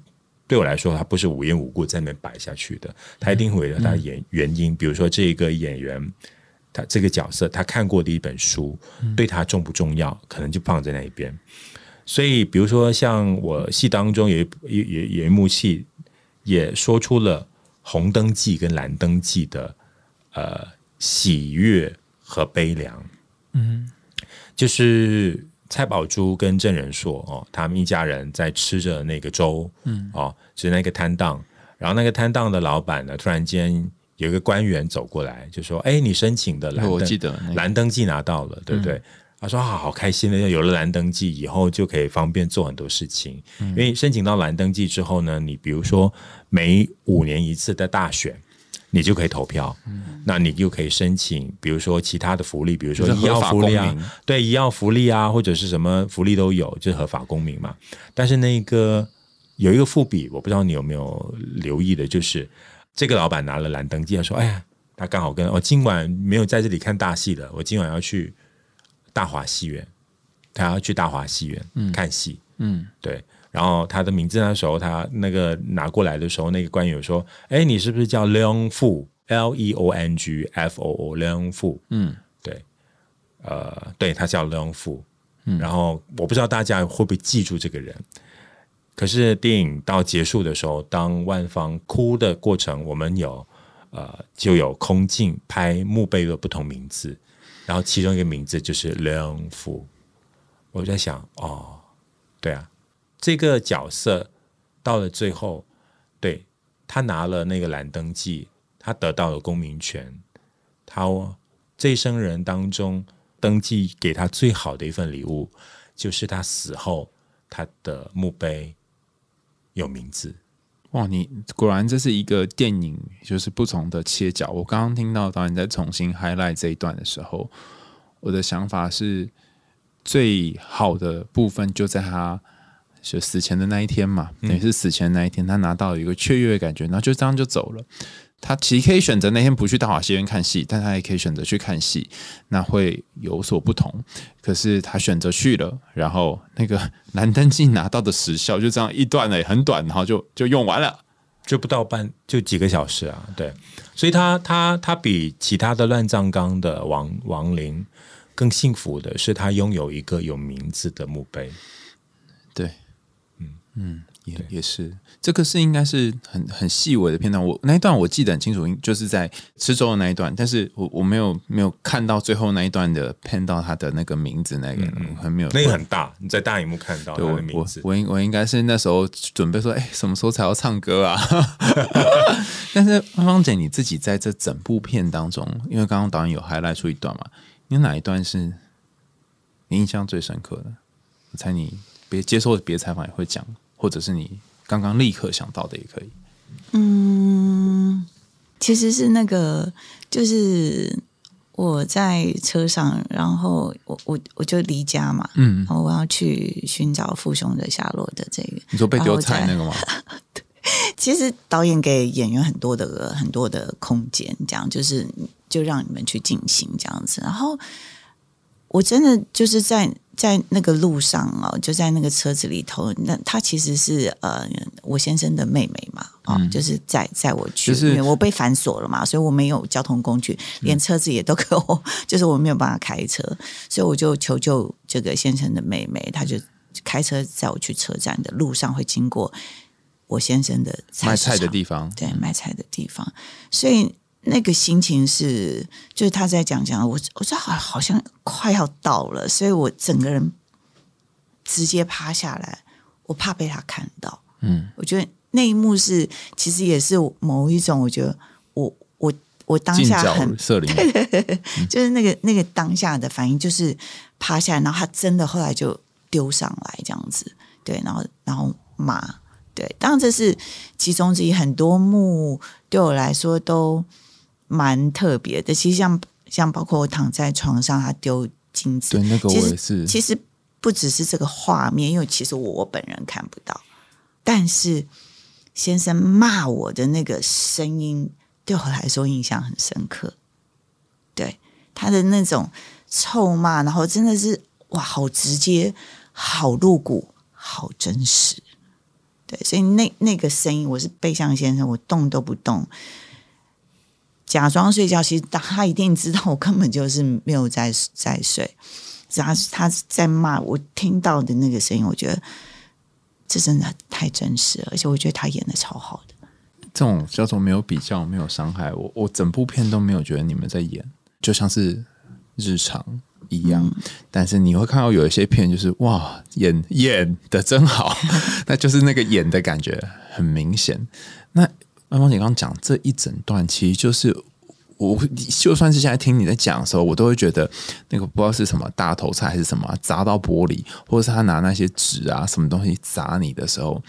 对我来说，他不是无缘无故在那边摆下去的，他一定会有他的原原因。比如说这个演员，他这个角色他看过的一本书，对他重不重要，可能就放在那一边。所以，比如说像我戏当中有一有有一幕戏，也说出了红灯记跟蓝灯记的。呃，喜悦和悲凉，嗯，就是蔡宝珠跟郑仁硕哦，他们一家人在吃着那个粥，嗯，哦，是那个摊档，然后那个摊档的老板呢，突然间有一个官员走过来，就说：“哎，你申请的蓝，我记得蓝登记拿到了，对不对？”他说：“啊好开心的，有了蓝登记以后，就可以方便做很多事情。因为申请到蓝登记之后呢，你比如说每五年一次的大选。”你就可以投票，那你就可以申请，比如说其他的福利，比如说医药福利啊，对，医药福利啊，或者是什么福利都有，就是合法公民嘛。但是那个有一个伏笔，我不知道你有没有留意的，就是这个老板拿了蓝登记，他说：“哎呀，他刚好跟我今晚没有在这里看大戏的，我今晚要去大华戏院，他要去大华戏院看戏。”嗯，对。然后他的名字那时候，他那个拿过来的时候，那个官员说：“哎，你是不是叫 Leon Fu？L E O N G F O O，Leon Fu。”嗯，对，呃，对他叫 Leon Fu。嗯，然后我不知道大家会不会记住这个人。可是电影到结束的时候，当万芳哭的过程，我们有呃就有空镜拍墓碑的不同名字，然后其中一个名字就是 Leon Fu。我在想，哦，对啊。这个角色到了最后，对他拿了那个蓝登记，他得到了公民权。他这一生人当中登记给他最好的一份礼物，就是他死后他的墓碑有名字。哇，你果然这是一个电影，就是不同的切角。我刚刚听到导演在重新 highlight 这一段的时候，我的想法是最好的部分就在他。就死前的那一天嘛，等于是死前那一天，他拿到一个雀跃的感觉，然后就这样就走了。他其实可以选择那天不去大华戏院看戏，但他也可以选择去看戏，那会有所不同。可是他选择去了，然后那个蓝登记拿到的时效就这样一段了，很短，然后就就用完了，就不到半就几个小时啊。对，所以他他他比其他的乱葬岗的亡亡灵更幸福的是，他拥有一个有名字的墓碑。对。嗯，也也是，这个是应该是很很细微的片段。我那一段我记得很清楚，就是在吃粥的那一段，但是我我没有没有看到最后那一段的片到他的那个名字，那个很没有，那个很大，你在大荧幕看到他的名字。我应我应该是那时候准备说，哎，什么时候才要唱歌啊？但是芳芳姐，你自己在这整部片当中，因为刚刚导演有还来出一段嘛，你哪一段是你印象最深刻的？我猜你别接受别的采访也会讲。或者是你刚刚立刻想到的也可以。嗯，其实是那个，就是我在车上，然后我我我就离家嘛，嗯，然后我要去寻找父兄的下落的这个。你说被丢菜那个吗？其实导演给演员很多的很多的空间，这样就是就让你们去进行这样子，然后我真的就是在。在那个路上哦，就在那个车子里头，那他其实是呃我先生的妹妹嘛，啊，就是载载我去，因为我被反锁了嘛，所以我没有交通工具，连车子也都给我，就是我没有办法开车，所以我就求救这个先生的妹妹，他就开车载我去车站的路上会经过我先生的卖菜的地方，对，卖菜的地方，所以。那个心情是，就是他在讲讲我，我这好好像快要到了，所以我整个人直接趴下来，我怕被他看到。嗯，我觉得那一幕是，其实也是某一种，我觉得我我我当下很 对对对，就是那个那个当下的反应，就是趴下来，然后他真的后来就丢上来这样子，对，然后然后骂，对，当然这是其中之一，很多幕对我来说都。蛮特别的，其实像像包括我躺在床上，他丢金子，对那个我也是。其实不只是这个画面，因为其实我本人看不到，但是先生骂我的那个声音，对我来说印象很深刻。对他的那种臭骂，然后真的是哇，好直接，好露骨，好真实。对，所以那那个声音，我是背向先生，我动都不动。假装睡觉，其实他一定知道我根本就是没有在在睡。他他在骂我，听到的那个声音，我觉得这真的太真实了，而且我觉得他演的超好的。这种叫做没有比较，没有伤害。我我整部片都没有觉得你们在演，就像是日常一样。但是你会看到有一些片，就是哇，演演的真好，那就是那个演的感觉很明显。那。那芳姐刚刚讲这一整段，其实就是我就算是现在听你在讲的时候，我都会觉得那个不知道是什么大头菜还是什么砸到玻璃，或者是他拿那些纸啊什么东西砸你的时候，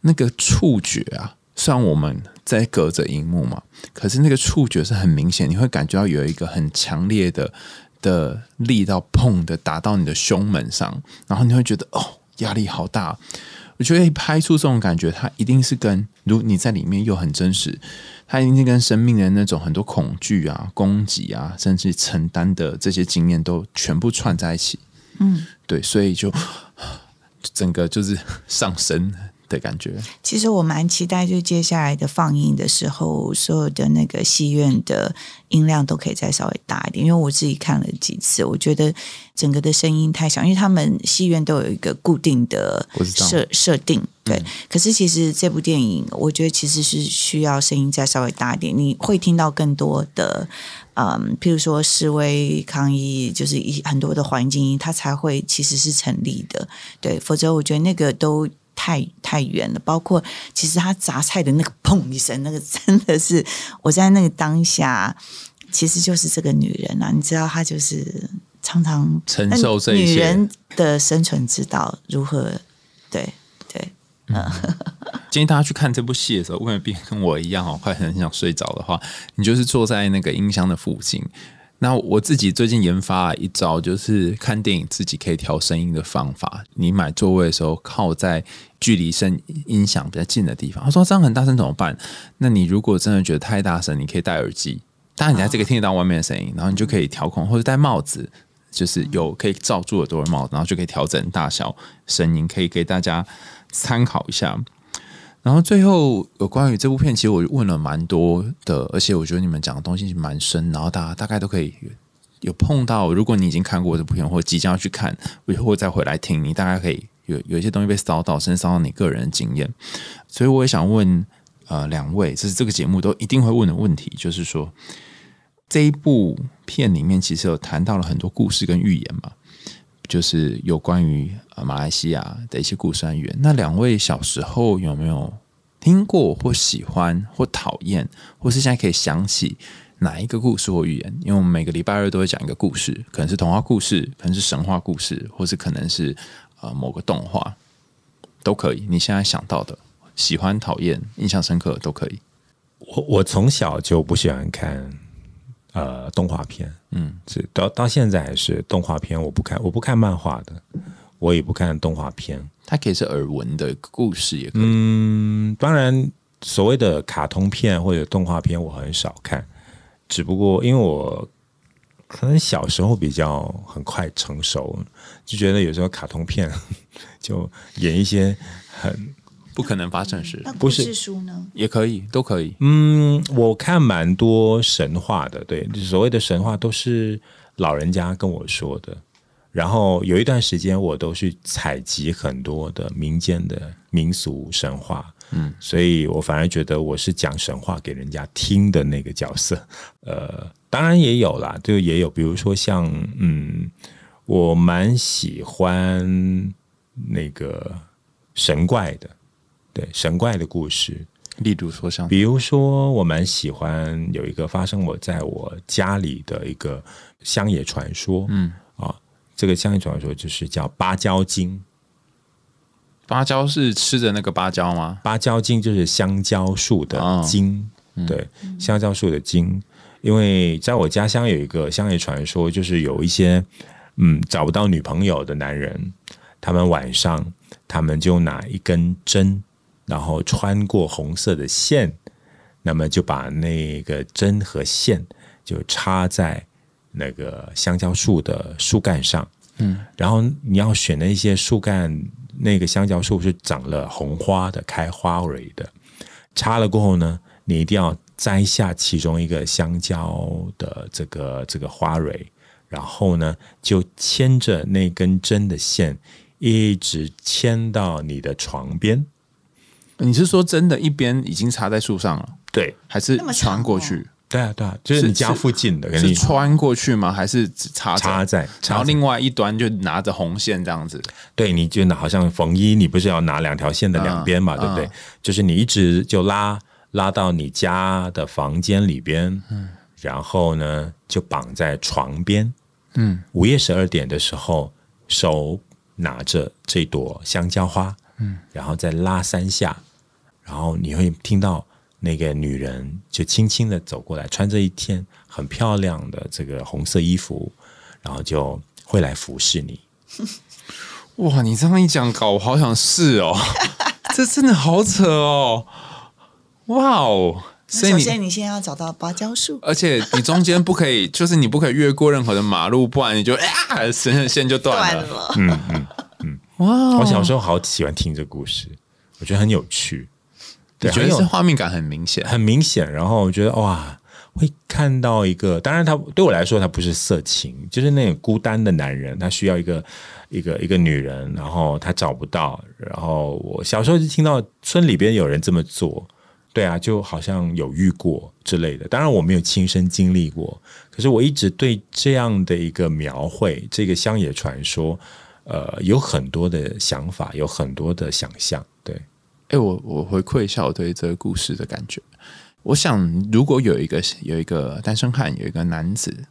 那个触觉啊，虽然我们在隔着荧幕嘛，可是那个触觉是很明显，你会感觉到有一个很强烈的的力道碰的打到你的胸门上，然后你会觉得哦，压力好大。我觉得拍出这种感觉，它一定是跟如你在里面又很真实，它一定是跟生命的那种很多恐惧啊、攻击啊，甚至承担的这些经验都全部串在一起。嗯，对，所以就 整个就是上升。的感觉，其实我蛮期待，就接下来的放映的时候，所有的那个戏院的音量都可以再稍微大一点。因为我自己看了几次，我觉得整个的声音太小，因为他们戏院都有一个固定的设设定，对。可是其实这部电影，我觉得其实是需要声音再稍微大一点，你会听到更多的，嗯，譬如说示威抗议，就是一很多的环境音，它才会其实是成立的，对。否则我觉得那个都。太太远了，包括其实他砸菜的那个砰一声，那个真的是我在那个当下，其实就是这个女人啊，你知道，她就是常常承受这女人的生存之道如何？对对，嗯。建议大家去看这部戏的时候，未必跟我一样哦，快很想睡着的话，你就是坐在那个音箱的附近。那我自己最近研发了一招，就是看电影自己可以调声音的方法。你买座位的时候，靠在距离声音响比较近的地方。他说这样很大声怎么办？那你如果真的觉得太大声，你可以戴耳机，当然你在这个听得到外面的声音，然后你就可以调控，或者戴帽子，就是有可以罩住耳朵的帽子，然后就可以调整大小声音，可以给大家参考一下。然后最后有关于这部片，其实我问了蛮多的，而且我觉得你们讲的东西蛮深，然后大家大概都可以有碰到。如果你已经看过这部片，或即将要去看，以后再回来听，你大概可以有有一些东西被骚到，甚至骚到你个人的经验。所以我也想问，呃，两位，这是这个节目都一定会问的问题，就是说这一部片里面其实有谈到了很多故事跟寓言嘛，就是有关于呃马来西亚的一些故事和寓言。那两位小时候有没有听过或喜欢或讨厌，或是现在可以想起？哪一个故事或寓言？因为我们每个礼拜二都会讲一个故事，可能是童话故事，可能是神话故事，或是可能是呃某个动画，都可以。你现在想到的，喜欢、讨厌、印象深刻都可以。我我从小就不喜欢看呃动画片，嗯，是到到现在还是动画片，我不看，我不看漫画的，我也不看动画片。它可以是耳闻的故事，也可以。嗯，当然，所谓的卡通片或者动画片，我很少看。只不过因为我可能小时候比较很快成熟，就觉得有时候卡通片 就演一些很不可能发生事。那故事书呢？也可以，都可以。嗯，我看蛮多神话的，对，所谓的神话都是老人家跟我说的。然后有一段时间，我都去采集很多的民间的民俗神话。嗯，所以我反而觉得我是讲神话给人家听的那个角色。呃，当然也有啦，就也有，比如说像嗯，我蛮喜欢那个神怪的，对神怪的故事。例如说像，比如说我蛮喜欢有一个发生我在我家里的一个乡野传说。嗯啊，这个乡野传说就是叫芭蕉精。芭蕉是吃的那个芭蕉吗？芭蕉精就是香蕉树的精，对，香蕉树的精。因为在我家乡有一个乡野传说，就是有一些嗯找不到女朋友的男人，他们晚上他们就拿一根针，然后穿过红色的线，那么就把那个针和线就插在那个香蕉树的树干上，嗯，然后你要选那些树干。那个香蕉树是长了红花的，开花蕊的。插了过后呢，你一定要摘下其中一个香蕉的这个这个花蕊，然后呢，就牵着那根针的线，一直牵到你的床边。你是说真的，一边已经插在树上了？对，还是穿过去？对啊，对啊，就是你家附近的，是穿过去吗？还是插插在？然后另外一端就拿着红线这样子。对，你就拿好像缝衣，你不是要拿两条线的两边嘛？对不对？就是你一直就拉拉到你家的房间里边，嗯，然后呢就绑在床边，嗯，午夜十二点的时候，手拿着这朵香蕉花，嗯，然后再拉三下，然后你会听到。那个女人就轻轻的走过来，穿着一天很漂亮的这个红色衣服，然后就会来服侍你。哇，你这样一讲，搞我好想试哦！这真的好扯哦！哇哦！首先，你先要找到芭蕉树，而且你中间不可以，就是你不可以越过任何的马路，不然你就啊，线线就断了。嗯嗯嗯，哇！我小时候好喜欢听这故事，我觉得很有趣。对觉得是画面感很明显，很明显。然后我觉得哇，会看到一个，当然他对我来说他不是色情，就是那种孤单的男人，他需要一个一个一个女人，然后他找不到。然后我小时候就听到村里边有人这么做，对啊，就好像有遇过之类的。当然我没有亲身经历过，可是我一直对这样的一个描绘，这个乡野传说，呃，有很多的想法，有很多的想象，对。哎，我我回馈一下我对这个故事的感觉。我想，如果有一个有一个单身汉，有一个男子，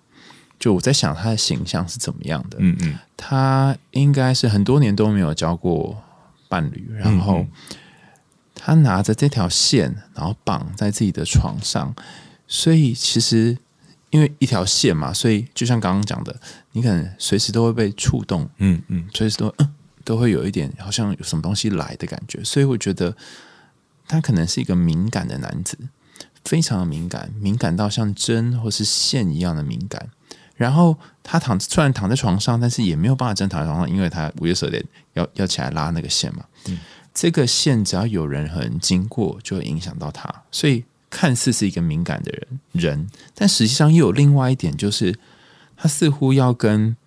就我在想他的形象是怎么样的？嗯嗯，他应该是很多年都没有交过伴侣，然后他拿着这条线，然后绑在自己的床上，所以其实因为一条线嘛，所以就像刚刚讲的，你可能随时都会被触动。嗯嗯，随时都嗯。都会有一点好像有什么东西来的感觉，所以我觉得他可能是一个敏感的男子，非常的敏感，敏感到像针或是线一样的敏感。然后他躺虽然躺在床上，但是也没有办法真躺在床上，因为他五月十点要要起来拉那个线嘛。嗯，这个线只要有人很经过，就会影响到他。所以看似是一个敏感的人人，但实际上又有另外一点，就是他似乎要跟。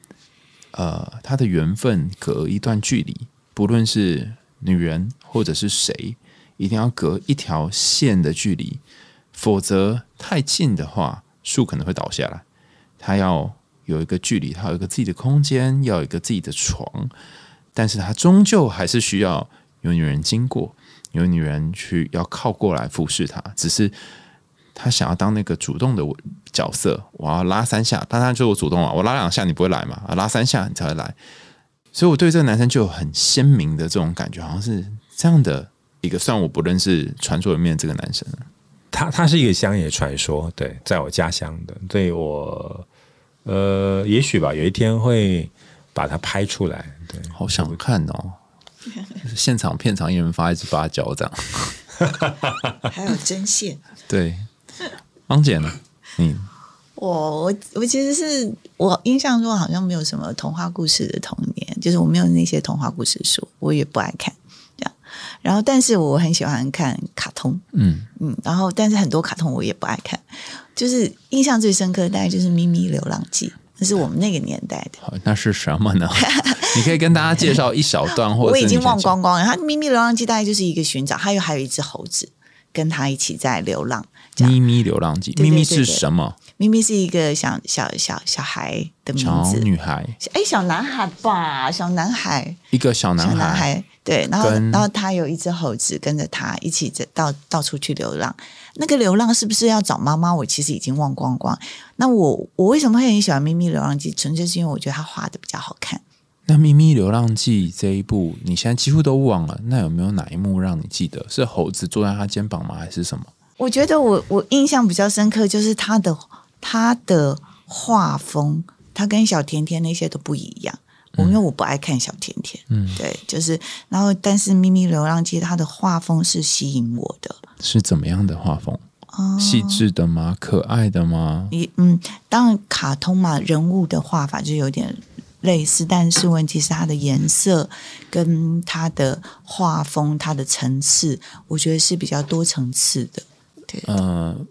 呃，他的缘分隔一段距离，不论是女人或者是谁，一定要隔一条线的距离，否则太近的话，树可能会倒下来。他要有一个距离，他有一个自己的空间，要有一个自己的床，但是他终究还是需要有女人经过，有女人去要靠过来服侍他，只是。他想要当那个主动的角色，我要拉三下，当然就我主动啊，我拉两下你不会来嘛？啊，拉三下你才会来，所以我对这个男生就有很鲜明的这种感觉，好像是这样的一个。虽然我不认识传说里面这个男生，他他是一个乡野传说，对，在我家乡的，对我呃，也许吧，有一天会把它拍出来，对，好想看哦，现场片场一人发一支芭蕉这样，还有针线，对。芳姐呢？嗯，我我我其实是我印象中好像没有什么童话故事的童年，就是我没有那些童话故事书，我也不爱看这样。然后，但是我很喜欢看卡通，嗯嗯。然后，但是很多卡通我也不爱看，就是印象最深刻大概就是《咪咪流浪记》，那是我们那个年代的。那是什么呢？你可以跟大家介绍一小段，或 我已经忘光光了。它《咪咪流浪记》大概就是一个寻找，还有还有一只猴子跟他一起在流浪。咪咪流浪记，咪咪是什么？咪咪是一个小小小小孩的名字，女孩。哎，小男孩吧，小男孩，一个小男孩。对，然后然后他有一只猴子跟着他一起在到到处去流浪。那个流浪是不是要找妈妈？我其实已经忘光光。那我我为什么会很喜欢咪咪流浪记？纯粹是因为我觉得他画的比较好看。那咪咪流浪记这一部，你现在几乎都忘了。那有没有哪一幕让你记得？是猴子坐在他肩膀吗？还是什么？我觉得我我印象比较深刻，就是他的他的画风，他跟小甜甜那些都不一样。我因为我不爱看小甜甜，嗯，对，就是然后但是《咪咪流浪记》它的画风是吸引我的，是怎么样的画风？细致的吗？可爱的吗？你嗯，当然卡通嘛，人物的画法就有点。类似，但是问题是它的颜色跟它的画风、它的层次，我觉得是比较多层次的。对，嗯，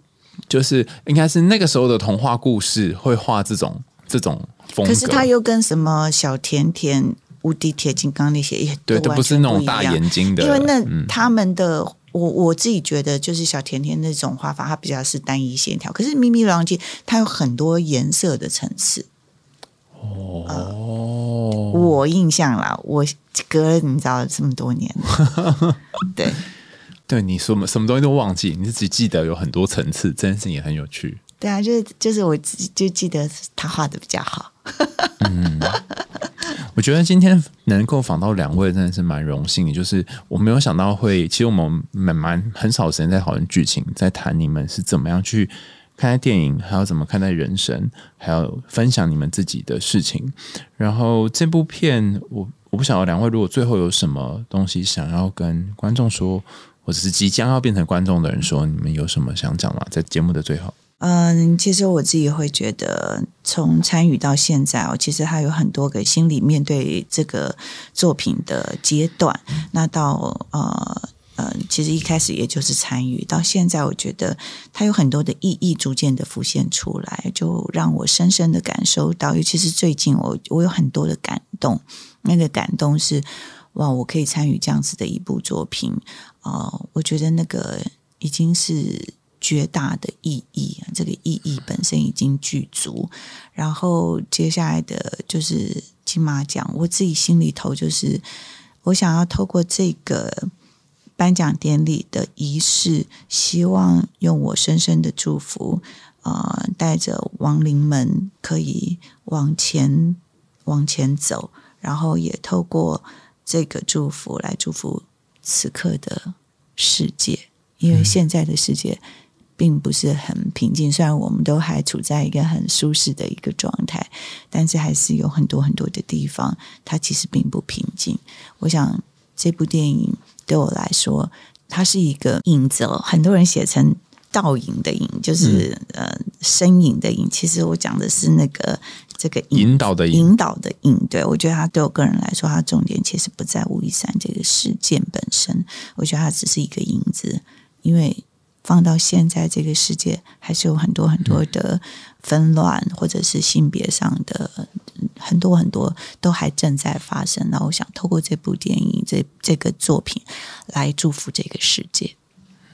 就是应该是那个时候的童话故事会画这种这种风格，可是他又跟什么小甜甜、无敌铁金刚那些也对，都不是那种大眼睛的，因为那他们的我我自己觉得就是小甜甜那种画法，它比较是单一线条，可是咪咪流浪记它有很多颜色的层次。哦，我印象啦，我隔了你知道这么多年，对，对，你什么什么东西都忘记，你只记得有很多层次，这件事情也很有趣。对啊，就是就是我就记得他画的比较好。嗯，我觉得今天能够访到两位真的是蛮荣幸的，就是我没有想到会，其实我们蛮蛮很少时间在讨论剧情，在谈你们是怎么样去。看待电影，还要怎么看待人生，还要分享你们自己的事情。然后这部片，我我不晓得两位如果最后有什么东西想要跟观众说，或者是即将要变成观众的人说，你们有什么想讲吗？在节目的最后，嗯，其实我自己会觉得，从参与到现在哦，其实还有很多个心理面对这个作品的阶段。那到呃。嗯，其实一开始也就是参与，到现在我觉得它有很多的意义逐渐的浮现出来，就让我深深的感受到，尤其是最近我我有很多的感动，那个感动是哇，我可以参与这样子的一部作品哦，我觉得那个已经是绝大的意义，这个意义本身已经具足，然后接下来的就是金马奖，我自己心里头就是我想要透过这个。颁奖典礼的仪式，希望用我深深的祝福，啊，带着亡灵们可以往前往前走，然后也透过这个祝福来祝福此刻的世界，因为现在的世界并不是很平静，虽然我们都还处在一个很舒适的一个状态，但是还是有很多很多的地方，它其实并不平静。我想这部电影。对我来说，它是一个影子哦。很多人写成倒影的影，就是呃身影的影。其实我讲的是那个这个引导的引导的引。对我觉得它对我个人来说，它重点其实不在吴一山这个事件本身。我觉得它只是一个影子，因为放到现在这个世界，还是有很多很多的纷乱，或者是性别上的很多很多都还正在发生。那我想透过这部电影，这这个作品来祝福这个世界。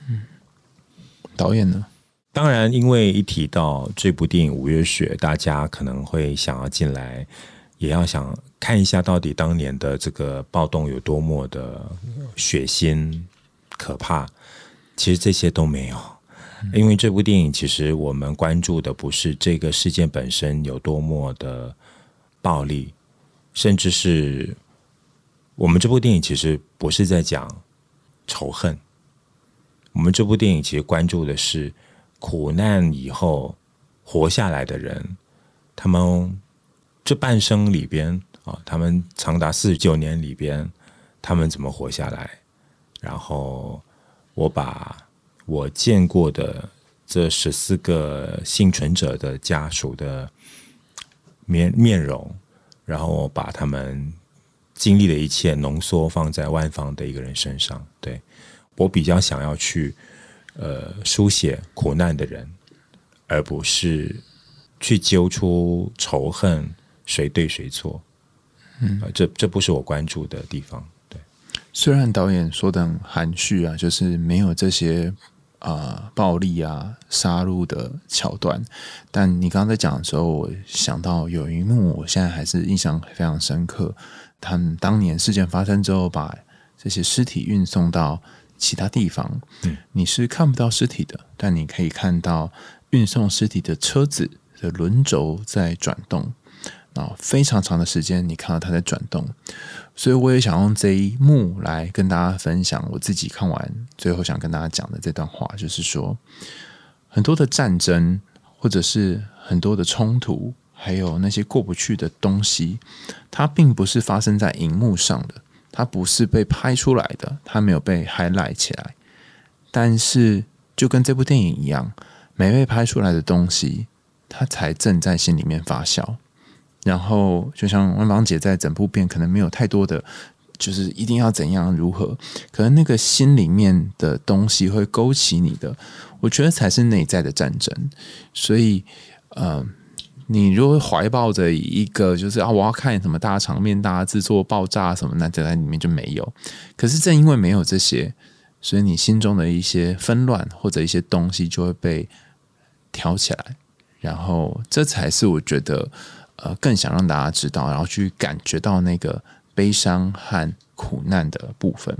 嗯，导演呢？当然，因为一提到这部电影《五月雪》，大家可能会想要进来，也要想看一下到底当年的这个暴动有多么的血腥、可怕。其实这些都没有，因为这部电影其实我们关注的不是这个事件本身有多么的暴力，甚至是我们这部电影其实不是在讲仇恨。我们这部电影其实关注的是。苦难以后活下来的人，他们这半生里边啊，他们长达四十九年里边，他们怎么活下来？然后我把我见过的这十四个幸存者的家属的面面容，然后我把他们经历的一切浓缩放在万方的一个人身上。对我比较想要去。呃，书写苦难的人，而不是去揪出仇恨谁对谁错。嗯，这这不是我关注的地方。对，虽然导演说的很含蓄啊，就是没有这些啊暴力啊杀戮的桥段，但你刚刚在讲的时候，我想到有一幕，我现在还是印象非常深刻。他们当年事件发生之后，把这些尸体运送到。其他地方，你是看不到尸体的，但你可以看到运送尸体的车子的轮轴在转动，啊，非常长的时间，你看到它在转动。所以我也想用这一幕来跟大家分享我自己看完最后想跟大家讲的这段话，就是说，很多的战争，或者是很多的冲突，还有那些过不去的东西，它并不是发生在荧幕上的。它不是被拍出来的，它没有被 highlight 起来，但是就跟这部电影一样，没被拍出来的东西，它才正在心里面发酵。然后，就像万芳姐在整部片可能没有太多的，就是一定要怎样如何，可能那个心里面的东西会勾起你的，我觉得才是内在的战争。所以，嗯。你如果怀抱着一个就是啊，我要看什么大场面、大制作、爆炸什么，那在里面就没有。可是正因为没有这些，所以你心中的一些纷乱或者一些东西就会被挑起来，然后这才是我觉得呃更想让大家知道，然后去感觉到那个悲伤和苦难的部分。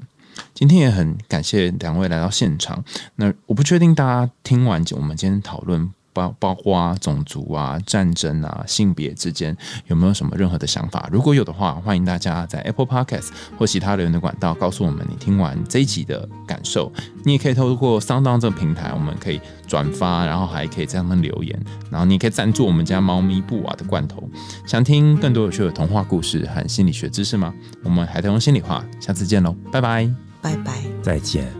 今天也很感谢两位来到现场。那我不确定大家听完我们今天讨论。包包括种族啊、战争啊、性别之间有没有什么任何的想法？如果有的话，欢迎大家在 Apple Podcast 或其他留言的管道告诉我们你听完这一集的感受。你也可以透过 Sound 这个平台，我们可以转发，然后还可以在上面留言，然后你可以赞助我们家猫咪布瓦的罐头。想听更多有趣的童话故事和心理学知识吗？我们海豚用心里话，下次见喽，拜拜，拜拜，再见。